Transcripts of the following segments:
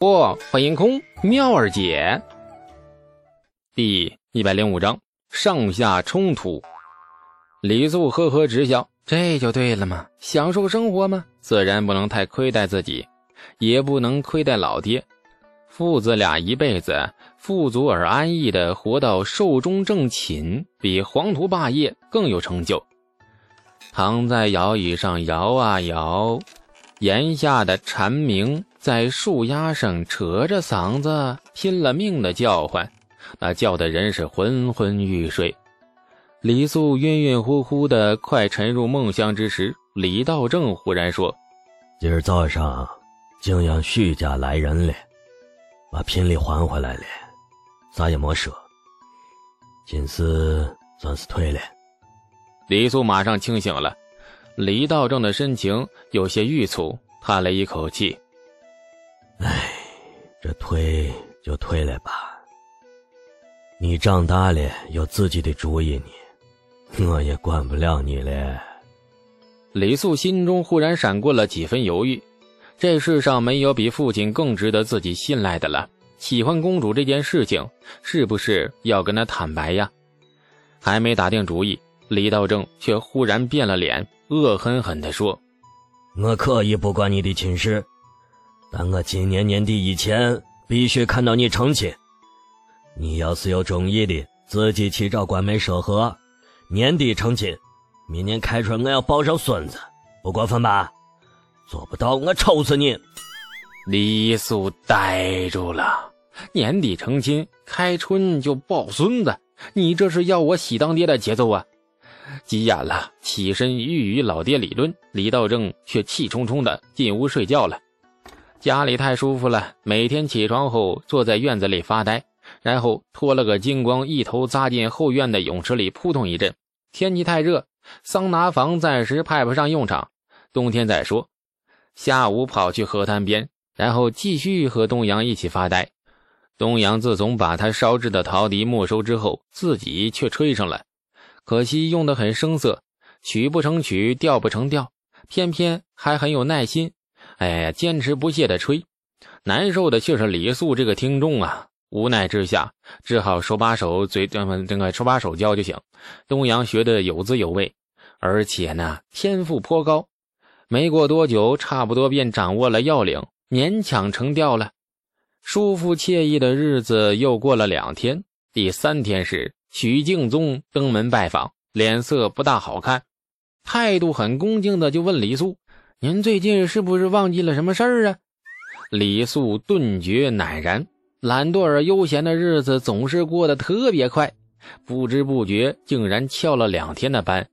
不，欢迎空妙儿姐。第一百零五章上下冲突。李素呵呵直笑，这就对了嘛，享受生活嘛，自然不能太亏待自己，也不能亏待老爹。父子俩一辈子富足而安逸的活到寿终正寝，比黄图霸业更有成就。躺在摇椅上摇啊摇。檐下的蝉鸣在树丫上扯着嗓子拼了命的叫唤，那叫的人是昏昏欲睡。李素晕晕乎乎的，快沉入梦乡之时，李道正忽然说：“今儿早上泾阳徐家来人了，把聘礼还回来了，啥也没说。今次算是退了。”李素马上清醒了。李道正的神情有些郁促，叹了一口气：“哎，这推就推了吧。你长大了有自己的主意你，我也管不了你了。”李素心中忽然闪过了几分犹豫。这世上没有比父亲更值得自己信赖的了。喜欢公主这件事情，是不是要跟他坦白呀？还没打定主意，李道正却忽然变了脸。恶狠狠地说：“我可以不管你的亲事，但我今年年底以前必须看到你成亲。你要是有中意的，自己去找官媒说和，年底成亲。明年开春我要抱上孙子，不过分吧？做不到，我抽死你！”李素呆住了。年底成亲，开春就抱孙子，你这是要我喜当爹的节奏啊！急眼了，起身欲与老爹理论，李道正却气冲冲的进屋睡觉了。家里太舒服了，每天起床后坐在院子里发呆，然后脱了个精光，一头扎进后院的泳池里扑通一阵。天气太热，桑拿房暂时派不上用场，冬天再说。下午跑去河滩边，然后继续和东阳一起发呆。东阳自从把他烧制的陶笛没收之后，自己却吹上了。可惜用的很生涩，曲不成曲，调不成调，偏偏还很有耐心。哎呀，坚持不懈的吹，难受的却是李素这个听众啊！无奈之下，只好手把手嘴这么这个手把手教就行。东阳学的有滋有味，而且呢，天赋颇高。没过多久，差不多便掌握了要领，勉强成调了。舒服惬意的日子又过了两天，第三天时。许敬宗登门拜访，脸色不大好看，态度很恭敬的就问李素：“您最近是不是忘记了什么事儿啊？”李素顿觉赧然，懒惰而悠闲的日子总是过得特别快，不知不觉竟然翘了两天的班。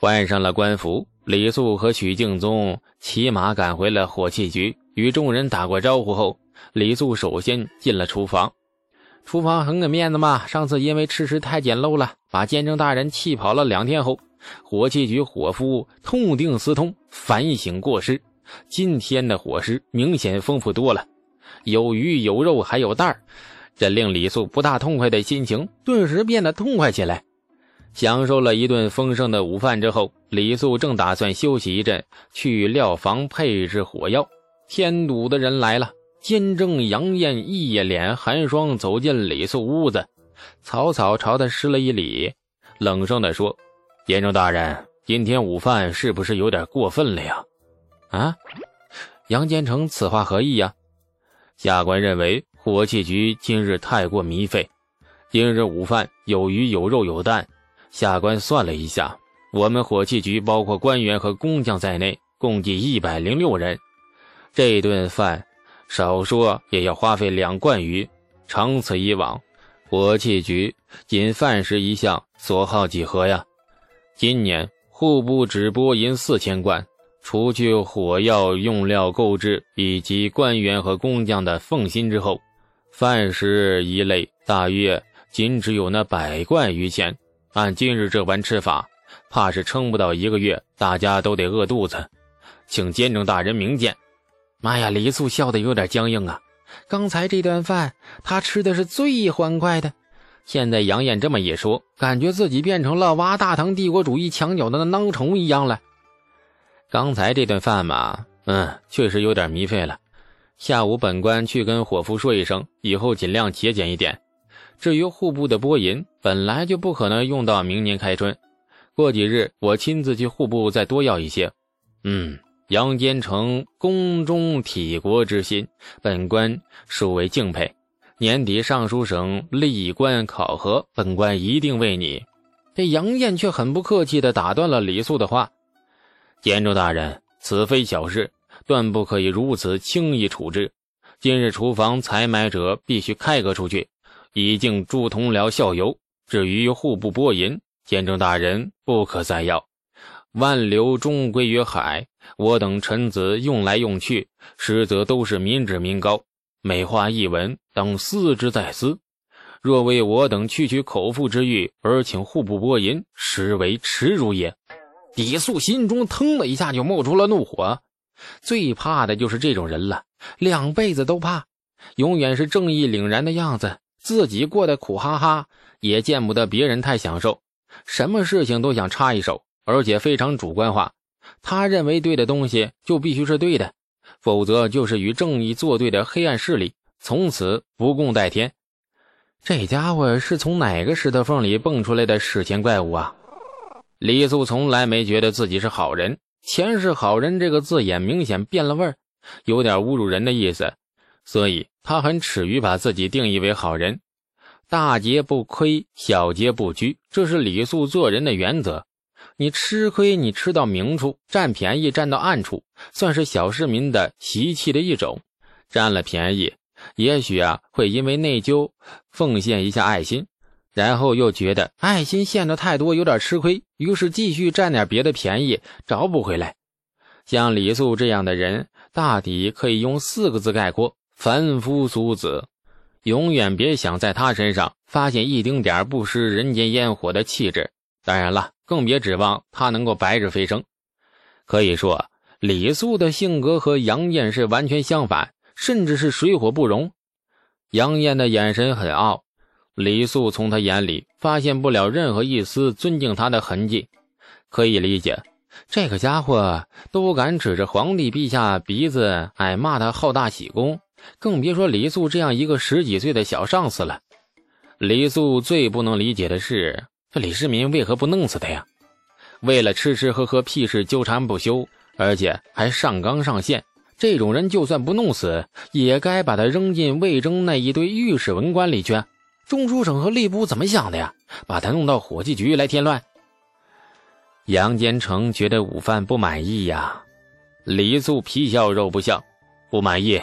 换上了官服，李素和许敬宗骑马赶回了火器局，与众人打过招呼后，李素首先进了厨房。厨房很给面子嘛，上次因为吃食太简陋了，把监正大人气跑了两天后，火器局伙夫痛定思痛，反省过失。今天的伙食明显丰富多了，有鱼有肉还有蛋儿，这令李素不大痛快的心情顿时变得痛快起来。享受了一顿丰盛的午饭之后，李素正打算休息一阵，去料房配置火药，添堵的人来了。监正杨艳一脸寒霜走进李素屋子，草草朝他施了一礼，冷声地说：“严正大人，今天午饭是不是有点过分了呀？”啊，杨坚成此话何意呀？下官认为火器局今日太过糜费，今日午饭有鱼有肉有蛋。下官算了一下，我们火器局包括官员和工匠在内，共计一百零六人，这顿饭。少说也要花费两贯鱼，长此以往，火器局仅饭食一项所耗几何呀？今年户部只拨银四千贯，除去火药用料购置以及官员和工匠的奉薪之后，饭食一类大约仅只有那百贯余钱。按今日这般吃法，怕是撑不到一个月，大家都得饿肚子，请监正大人明鉴。妈呀！李素笑得有点僵硬啊。刚才这顿饭他吃的是最欢快的，现在杨艳这么一说，感觉自己变成了挖大唐帝国主义墙角的那囊虫一样了。刚才这顿饭嘛，嗯，确实有点糜费了。下午本官去跟伙夫说一声，以后尽量节俭一点。至于户部的拨银，本来就不可能用到明年开春，过几日我亲自去户部再多要一些。嗯，杨坚成宫中体国之心，本官殊为敬佩。年底尚书省历官考核，本官一定为你。这杨艳却很不客气地打断了李素的话：“监州大人，此非小事，断不可以如此轻易处置。今日厨房采买者必须开革出去，以敬诸同僚效尤。至于户部拨银，监州大人不可再要。万流终归于海，我等臣子用来用去，实则都是民脂民膏。”美化一文，当思之在思。若为我等去取口腹之欲而请户部拨银，实为耻辱也。李素心中腾的一下就冒出了怒火，最怕的就是这种人了，两辈子都怕，永远是正义凛然的样子，自己过得苦哈哈，也见不得别人太享受，什么事情都想插一手，而且非常主观化，他认为对的东西就必须是对的。否则就是与正义作对的黑暗势力，从此不共戴天。这家伙是从哪个石头缝里蹦出来的史前怪物啊？李素从来没觉得自己是好人，前世好人这个字眼明显变了味儿，有点侮辱人的意思，所以他很耻于把自己定义为好人。大节不亏，小节不拘，这是李素做人的原则。你吃亏，你吃到明处；占便宜，占到暗处，算是小市民的习气的一种。占了便宜，也许啊会因为内疚奉献一下爱心，然后又觉得爱心献的太多，有点吃亏，于是继续占点别的便宜，找不回来。像李素这样的人，大抵可以用四个字概括：凡夫俗子。永远别想在他身上发现一丁点不食人间烟火的气质。当然了。更别指望他能够白日飞升。可以说，李素的性格和杨艳是完全相反，甚至是水火不容。杨艳的眼神很傲，李素从他眼里发现不了任何一丝尊敬他的痕迹。可以理解，这个家伙都敢指着皇帝陛下鼻子挨骂他好大喜功，更别说李素这样一个十几岁的小上司了。李素最不能理解的是。这李世民为何不弄死他呀？为了吃吃喝喝、屁事纠缠不休，而且还上纲上线，这种人就算不弄死，也该把他扔进魏征那一堆御史文官里去。中书省和吏部怎么想的呀？把他弄到伙计局来添乱？杨坚成觉得午饭不满意呀。李素皮笑肉不笑，不满意。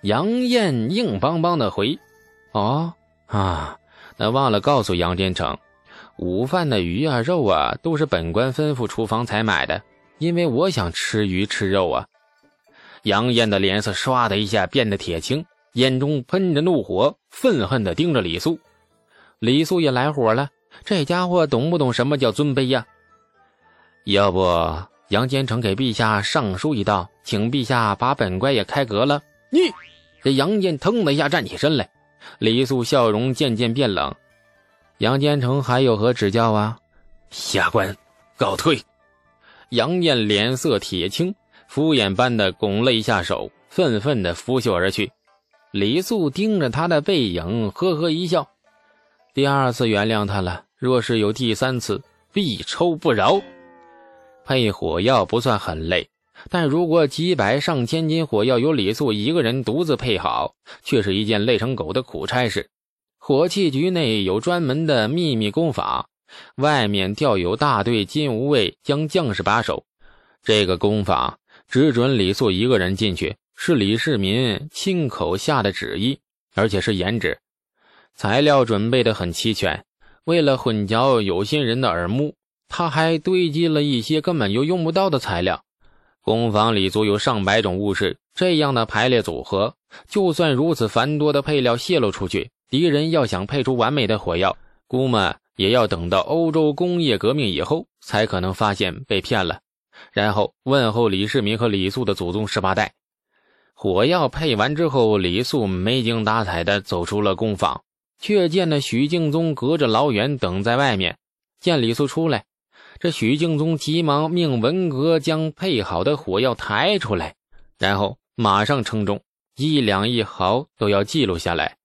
杨艳硬邦邦的回：“哦啊，那忘了告诉杨坚成。”午饭的鱼啊、肉啊，都是本官吩咐厨房才买的，因为我想吃鱼吃肉啊。杨艳的脸色唰的一下变得铁青，眼中喷着怒火，愤恨地盯着李素。李素也来火了，这家伙懂不懂什么叫尊卑呀？要不杨坚成给陛下上书一道，请陛下把本官也开革了？你这杨艳腾的一下站起身来，李素笑容渐渐变冷。杨坚成还有何指教啊？下官告退。杨艳脸色铁青，敷衍般的拱了一下手，愤愤的拂袖而去。李素盯着他的背影，呵呵一笑。第二次原谅他了，若是有第三次，必抽不饶。配火药不算很累，但如果几百上千斤火药由李素一个人独自配好，却是一件累成狗的苦差事。火器局内有专门的秘密工坊，外面调有大队金吾卫将将士把守。这个工坊只准李素一个人进去，是李世民亲口下的旨意，而且是严旨。材料准备的很齐全，为了混淆有心人的耳目，他还堆积了一些根本就用不到的材料。工坊里足有上百种物事，这样的排列组合，就算如此繁多的配料泄露出去。敌人要想配出完美的火药，估摸也要等到欧洲工业革命以后才可能发现被骗了，然后问候李世民和李素的祖宗十八代。火药配完之后，李素没精打采地走出了工坊，却见那许敬宗隔着老远等在外面。见李素出来，这许敬宗急忙命文阁将配好的火药抬出来，然后马上称重。一两一毫都要记录下来。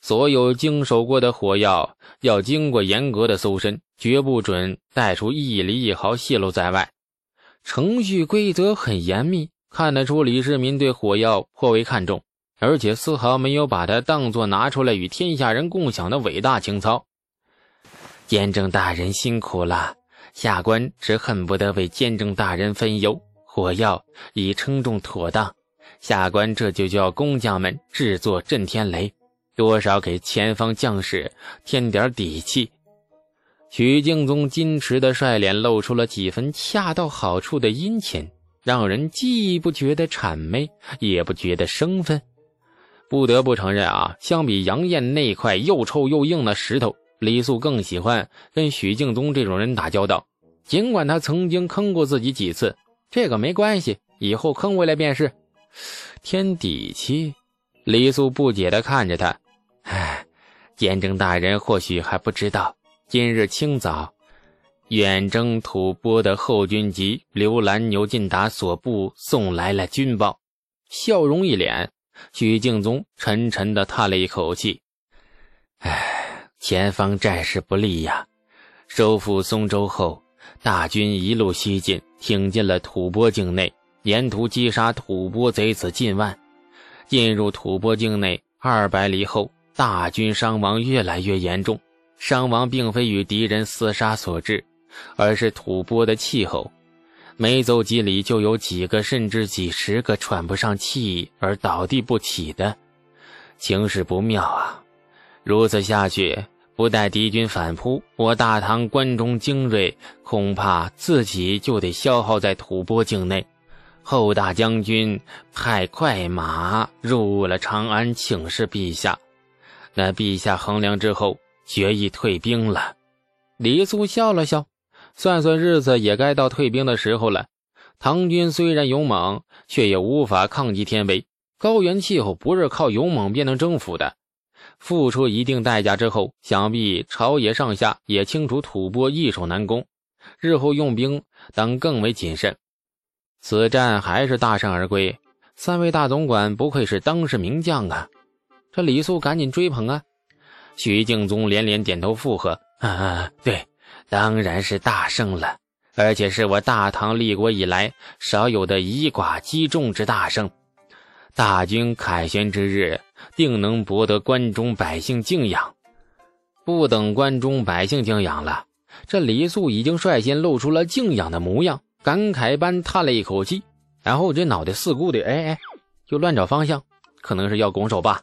所有经手过的火药要经过严格的搜身，绝不准带出一厘一毫泄露在外。程序规则很严密，看得出李世民对火药颇为看重，而且丝毫没有把它当作拿出来与天下人共享的伟大情操。监正大人辛苦了，下官只恨不得为监正大人分忧。火药已称重妥当，下官这就叫工匠们制作震天雷，多少给前方将士添点底气。许敬宗矜持的帅脸露出了几分恰到好处的殷勤，让人既不觉得谄媚，也不觉得生分。不得不承认啊，相比杨艳那块又臭又硬的石头，李素更喜欢跟许敬宗这种人打交道。尽管他曾经坑过自己几次，这个没关系，以后坑回来便是。添底气，李素不解地看着他。唉，监正大人或许还不知道。今日清早，远征吐蕃的后军级刘兰牛进达所部送来了军报，笑容一脸。许敬宗沉沉的叹了一口气：“唉，前方战事不利呀！收复松州后，大军一路西进，挺进了吐蕃境内，沿途击杀吐蕃贼子近万。进入吐蕃境内二百里后，大军伤亡越来越严重。”伤亡并非与敌人厮杀所致，而是吐蕃的气候。没走几里，就有几个甚至几十个喘不上气而倒地不起的，情势不妙啊！如此下去，不待敌军反扑，我大唐关中精锐恐怕自己就得消耗在吐蕃境内。后大将军派快马入了长安，请示陛下。那陛下衡量之后。决意退兵了，李肃笑了笑，算算日子，也该到退兵的时候了。唐军虽然勇猛，却也无法抗击天威。高原气候不是靠勇猛便能征服的。付出一定代价之后，想必朝野上下也清楚吐蕃易守难攻，日后用兵当更为谨慎。此战还是大胜而归，三位大总管不愧是当世名将啊！这李素赶紧追捧啊！徐敬宗连连点头附和：“啊，对，当然是大胜了，而且是我大唐立国以来少有的以寡击众之大胜。大军凯旋之日，定能博得关中百姓敬仰。不等关中百姓敬仰了，这李素已经率先露出了敬仰的模样，感慨般叹了一口气，然后这脑袋四顾的，哎哎，就乱找方向，可能是要拱手吧。”